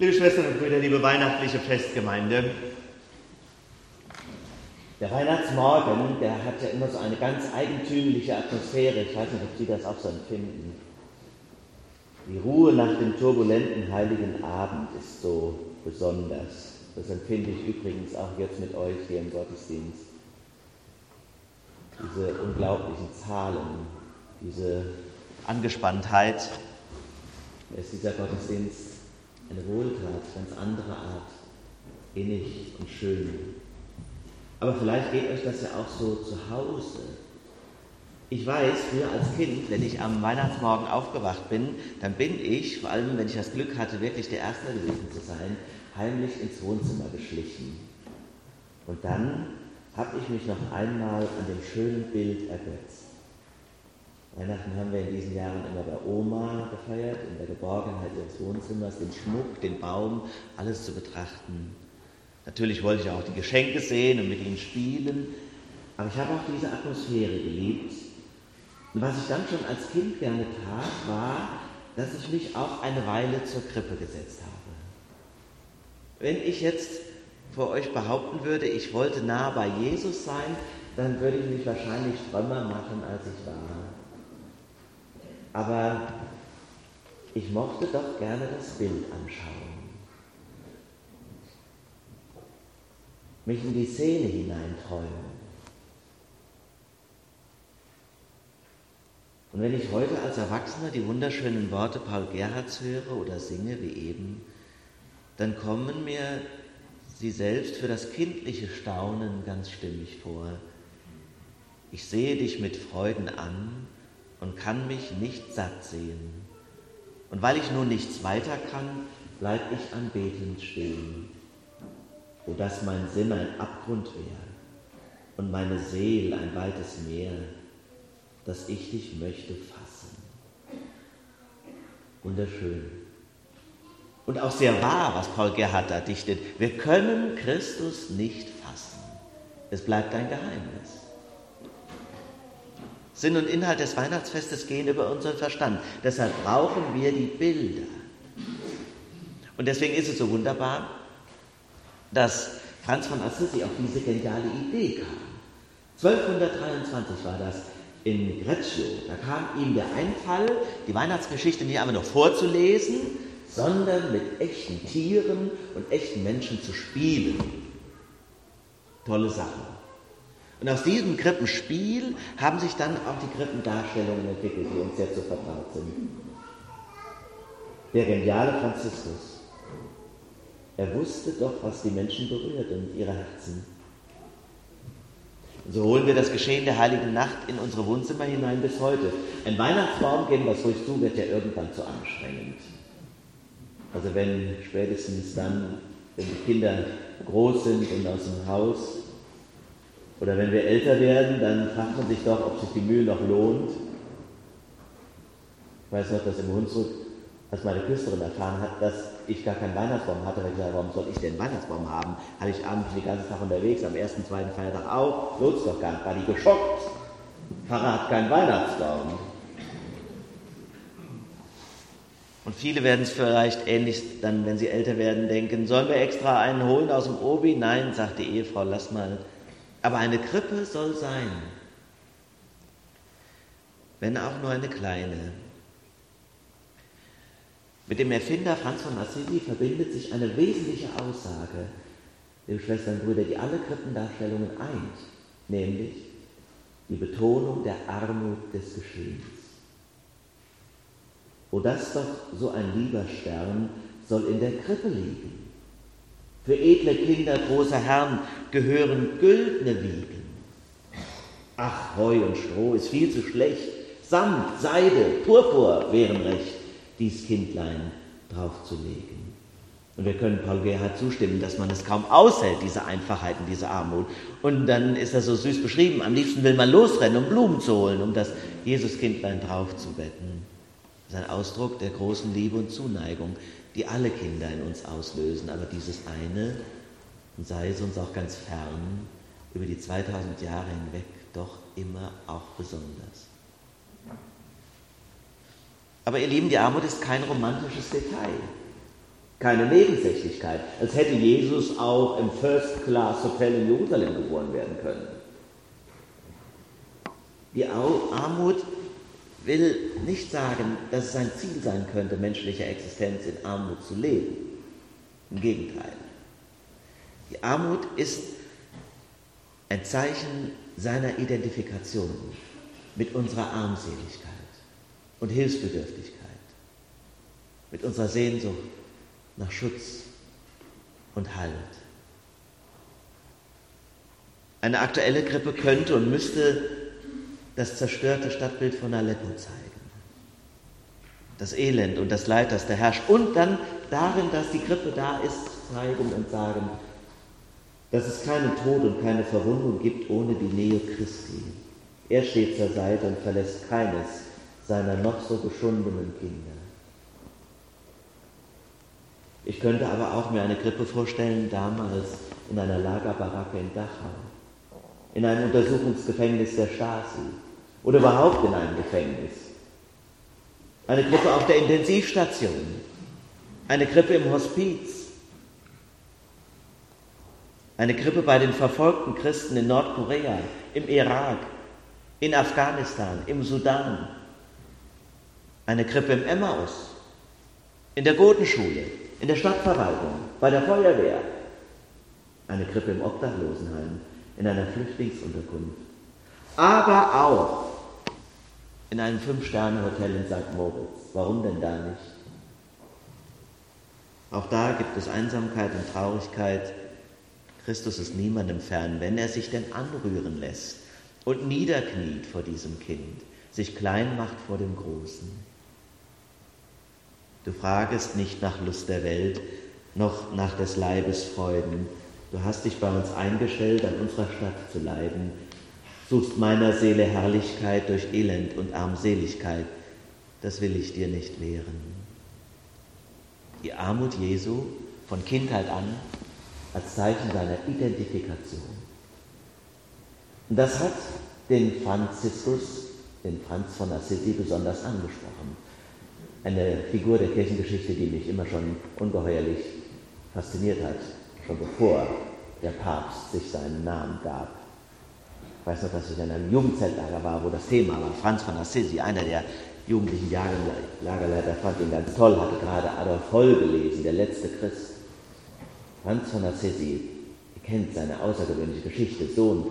Liebe Schwestern und Brüder, liebe weihnachtliche Festgemeinde, der Weihnachtsmorgen, der hat ja immer so eine ganz eigentümliche Atmosphäre. Ich weiß nicht, ob Sie das auch so empfinden. Die Ruhe nach dem turbulenten Heiligen Abend ist so besonders. Das empfinde ich übrigens auch jetzt mit euch hier im Gottesdienst. Diese unglaublichen Zahlen, diese Angespanntheit, ist dieser Gottesdienst eine Wohltat, ganz andere Art, innig und schön. Aber vielleicht geht euch das ja auch so zu Hause. Ich weiß, früher als Kind, wenn ich am Weihnachtsmorgen aufgewacht bin, dann bin ich, vor allem wenn ich das Glück hatte, wirklich der Erste gewesen zu sein, heimlich ins Wohnzimmer geschlichen. Und dann habe ich mich noch einmal an dem schönen Bild ergötzt. Weihnachten haben wir in diesen Jahren immer bei Oma gefeiert, in der Geborgenheit ihres Wohnzimmers, den Schmuck, den Baum, alles zu betrachten. Natürlich wollte ich auch die Geschenke sehen und mit ihnen spielen, aber ich habe auch diese Atmosphäre geliebt. Und was ich dann schon als Kind gerne tat, war, dass ich mich auch eine Weile zur Krippe gesetzt habe. Wenn ich jetzt vor euch behaupten würde, ich wollte nah bei Jesus sein, dann würde ich mich wahrscheinlich frömmer machen, als ich war. Aber ich mochte doch gerne das Bild anschauen. Mich in die Szene hineinträumen. Und wenn ich heute als Erwachsener die wunderschönen Worte Paul Gerhards höre oder singe wie eben, dann kommen mir sie selbst für das kindliche Staunen ganz stimmig vor. Ich sehe dich mit Freuden an und kann mich nicht satt sehen. Und weil ich nun nichts weiter kann, bleib ich anbetend stehen. O dass mein Sinn ein Abgrund wäre und meine Seele ein weites Meer, dass ich dich möchte fassen. Wunderschön. Und auch sehr wahr, was Paul Gerhard da dichtet. Wir können Christus nicht fassen. Es bleibt ein Geheimnis. Sinn und Inhalt des Weihnachtsfestes gehen über unseren Verstand. Deshalb brauchen wir die Bilder. Und deswegen ist es so wunderbar, dass Franz von Assisi auf diese geniale Idee kam. 1223 war das in Greccio. Da kam ihm der Einfall, die Weihnachtsgeschichte nicht einfach nur vorzulesen, sondern mit echten Tieren und echten Menschen zu spielen. Tolle Sache. Und aus diesem Krippenspiel haben sich dann auch die Krippendarstellungen entwickelt, die uns jetzt so vertraut sind. Der geniale Franziskus, er wusste doch, was die Menschen berührt und ihre Herzen. Und so holen wir das Geschehen der Heiligen Nacht in unsere Wohnzimmer hinein bis heute. Ein Weihnachtsbaum, geben wir es ruhig zu, wird ja irgendwann zu anstrengend. Also wenn spätestens dann, wenn die Kinder groß sind und aus dem Haus, oder wenn wir älter werden, dann fragt man sich doch, ob sich die Mühe noch lohnt. Ich weiß noch, dass im Hunsrück, als meine Küsterin erfahren hat, dass ich gar keinen Weihnachtsbaum hatte, weil ich gesagt warum soll ich denn einen Weihnachtsbaum haben? Hatte ich abends den ganzen Tag unterwegs, am ersten, zweiten Feiertag auch, lohnt es doch gar nicht, war die geschockt. Pfarrer hat keinen Weihnachtsbaum. Und viele werden es vielleicht ähnlich dann, wenn sie älter werden, denken, sollen wir extra einen holen aus dem Obi? Nein, sagt die Ehefrau, lass mal. Aber eine Krippe soll sein, wenn auch nur eine kleine. Mit dem Erfinder Franz von Assisi verbindet sich eine wesentliche Aussage, liebe Schwestern Brüder, die alle Krippendarstellungen eint, nämlich die Betonung der Armut des Geschehens. O das doch so ein lieber Stern soll in der Krippe liegen. Für edle Kinder großer Herren gehören güldne Wiegen. Ach, Heu und Stroh ist viel zu schlecht. Samt, Seide, Purpur wären recht, dies Kindlein draufzulegen. Und wir können Paul Gerhard zustimmen, dass man es kaum aushält, diese Einfachheiten, diese Armut. Und dann ist das so süß beschrieben. Am liebsten will man losrennen, um Blumen zu holen, um das Jesuskindlein draufzubetten. Das ist ein Ausdruck der großen Liebe und Zuneigung, die alle Kinder in uns auslösen. Aber dieses eine, und sei es uns auch ganz fern, über die 2000 Jahre hinweg doch immer auch besonders. Aber ihr Lieben, die Armut ist kein romantisches Detail. Keine Nebensächlichkeit, als hätte Jesus auch im First Class Hotel in Jerusalem geboren werden können. Die Armut will nicht sagen, dass es ein Ziel sein könnte, menschliche Existenz in Armut zu leben. Im Gegenteil. Die Armut ist ein Zeichen seiner Identifikation mit unserer Armseligkeit und Hilfsbedürftigkeit, mit unserer Sehnsucht nach Schutz und Halt. Eine aktuelle Grippe könnte und müsste das zerstörte Stadtbild von Aleppo zeigen. Das Elend und das Leid, das da herrscht. Und dann darin, dass die Grippe da ist, zeigen und sagen, dass es keinen Tod und keine Verwundung gibt ohne die Nähe Christi. Er steht zur Seite und verlässt keines seiner noch so geschundenen Kinder. Ich könnte aber auch mir eine Grippe vorstellen, damals in einer Lagerbaracke in Dachau, in einem Untersuchungsgefängnis der Stasi oder überhaupt in einem Gefängnis. Eine Grippe auf der Intensivstation, eine Grippe im Hospiz, eine Grippe bei den verfolgten Christen in Nordkorea, im Irak, in Afghanistan, im Sudan, eine Grippe im Emmaus, in der Gotenschule, in der Stadtverwaltung, bei der Feuerwehr, eine Grippe im Obdachlosenheim, in einer Flüchtlingsunterkunft, aber auch in einem Fünf-Sterne-Hotel in St. Moritz. Warum denn da nicht? Auch da gibt es Einsamkeit und Traurigkeit, Christus ist niemandem fern, wenn er sich denn anrühren lässt und niederkniet vor diesem Kind, sich klein macht vor dem Großen. Du fragest nicht nach Lust der Welt, noch nach des Leibes Freuden. Du hast dich bei uns eingestellt, an unserer Stadt zu leiden, suchst meiner Seele Herrlichkeit durch Elend und Armseligkeit. Das will ich dir nicht wehren. Die Armut Jesu von Kindheit an als Zeichen seiner Identifikation. Und das hat den Franziskus, den Franz von Assisi, besonders angesprochen. Eine Figur der Kirchengeschichte, die mich immer schon ungeheuerlich fasziniert hat, schon bevor der Papst sich seinen Namen gab. Weiß noch, dass ich in einem Jugendzeltlager war, wo das Thema war, Franz von Assisi, einer der jugendlichen Lagerleiter, fand ihn ganz toll, hatte gerade Adolf Holl gelesen, der letzte Christ. Franz von Assisi, ihr kennt seine außergewöhnliche Geschichte, Sohn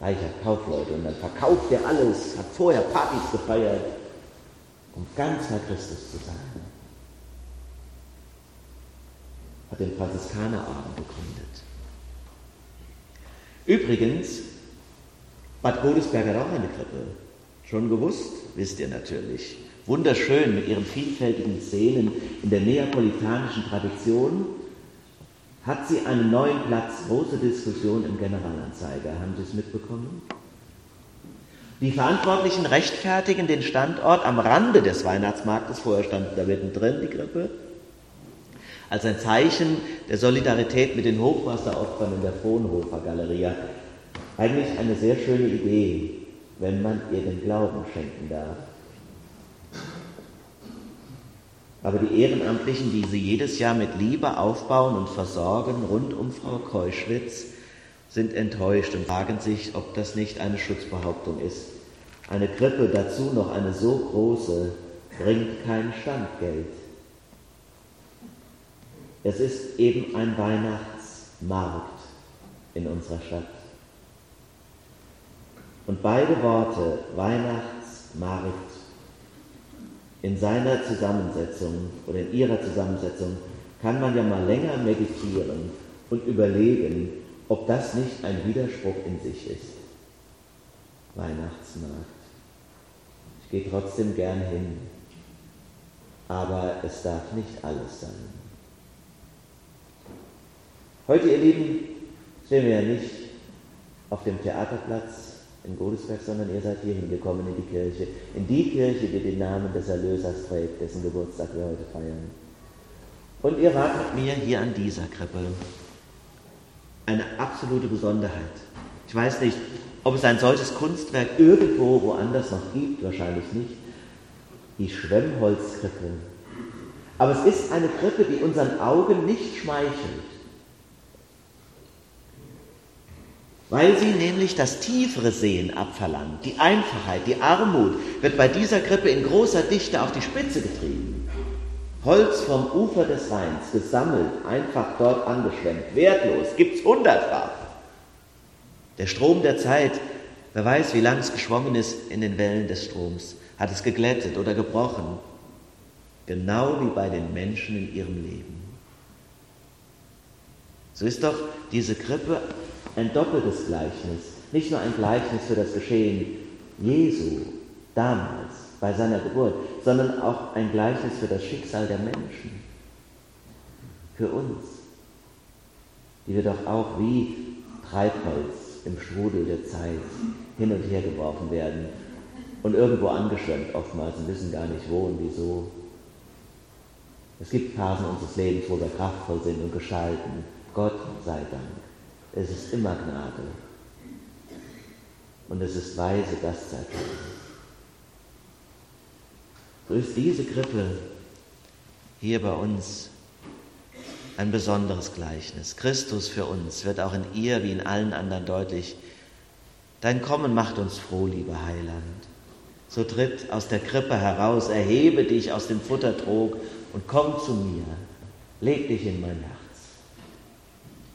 reicher Kaufleute und dann verkauft er alles, hat vorher Partys gefeiert, um ganz bei Christus zu sein. Hat den Franziskanerorden gegründet. Übrigens, Bad Godesberg hat auch eine Krippe. Schon gewusst, wisst ihr natürlich. Wunderschön mit ihren vielfältigen Szenen in der neapolitanischen Tradition hat sie einen neuen Platz, große Diskussion im Generalanzeiger. Haben Sie es mitbekommen? Die Verantwortlichen rechtfertigen den Standort am Rande des Weihnachtsmarktes, vorher stand da mittendrin die Grippe, als ein Zeichen der Solidarität mit den Hochwasseropfern in der Frohnhofer Galerie. Eigentlich eine sehr schöne Idee, wenn man ihr den Glauben schenken darf. Aber die Ehrenamtlichen, die sie jedes Jahr mit Liebe aufbauen und versorgen rund um Frau Keuschwitz, sind enttäuscht und fragen sich, ob das nicht eine Schutzbehauptung ist. Eine Krippe, dazu noch eine so große, bringt kein Standgeld. Es ist eben ein Weihnachtsmarkt in unserer Stadt. Und beide Worte, Weihnachtsmarkt in seiner Zusammensetzung oder in ihrer Zusammensetzung kann man ja mal länger meditieren und überlegen, ob das nicht ein Widerspruch in sich ist. Weihnachtsmarkt. Ich gehe trotzdem gern hin, aber es darf nicht alles sein. Heute, ihr Lieben, stehen wir ja nicht auf dem Theaterplatz in Godesberg, sondern ihr seid hier hingekommen in die Kirche, in die Kirche, die den Namen des Erlösers trägt, dessen Geburtstag wir heute feiern. Und ihr wart mit mir hier an dieser Krippe. Eine absolute Besonderheit. Ich weiß nicht, ob es ein solches Kunstwerk irgendwo woanders noch gibt, wahrscheinlich nicht. Die Schwemmholzkrippe. Aber es ist eine Krippe, die unseren Augen nicht schmeichelt. Weil sie nämlich das tiefere Sehen abverlangt. Die Einfachheit, die Armut wird bei dieser Krippe in großer Dichte auf die Spitze getrieben. Holz vom Ufer des Rheins, gesammelt, einfach dort angeschwemmt, wertlos, gibt's hundertfach. Der Strom der Zeit, wer weiß, wie lang es geschwommen ist in den Wellen des Stroms, hat es geglättet oder gebrochen, genau wie bei den Menschen in ihrem Leben. So ist doch diese Krippe ein doppeltes Gleichnis, nicht nur ein Gleichnis für das Geschehen Jesu damals bei seiner Geburt, sondern auch ein Gleichnis für das Schicksal der Menschen, für uns, die wir doch auch wie Treibholz im Strudel der Zeit hin und her geworfen werden und irgendwo angeschwemmt oftmals und wissen gar nicht wo und wieso. Es gibt Phasen unseres Lebens, wo wir kraftvoll sind und geschalten. Gott sei Dank. Es ist immer Gnade. Und es ist weise, das zu erkennen. So ist diese Krippe hier bei uns ein besonderes Gleichnis. Christus für uns wird auch in ihr wie in allen anderen deutlich. Dein Kommen macht uns froh, lieber Heiland. So tritt aus der Krippe heraus, erhebe dich aus dem Futtertrog und komm zu mir. Leg dich in mein Herz.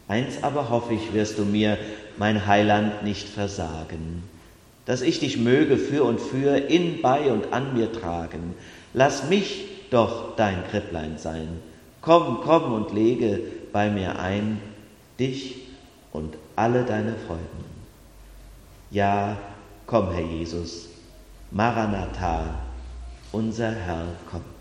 Eins aber hoffe ich, wirst du mir, mein Heiland, nicht versagen, dass ich dich möge für und für in, bei und an mir tragen. Lass mich doch dein Kripplein sein. Komm, komm und lege bei mir ein dich und alle deine Freuden. Ja, komm, Herr Jesus, Maranatha, unser Herr kommt.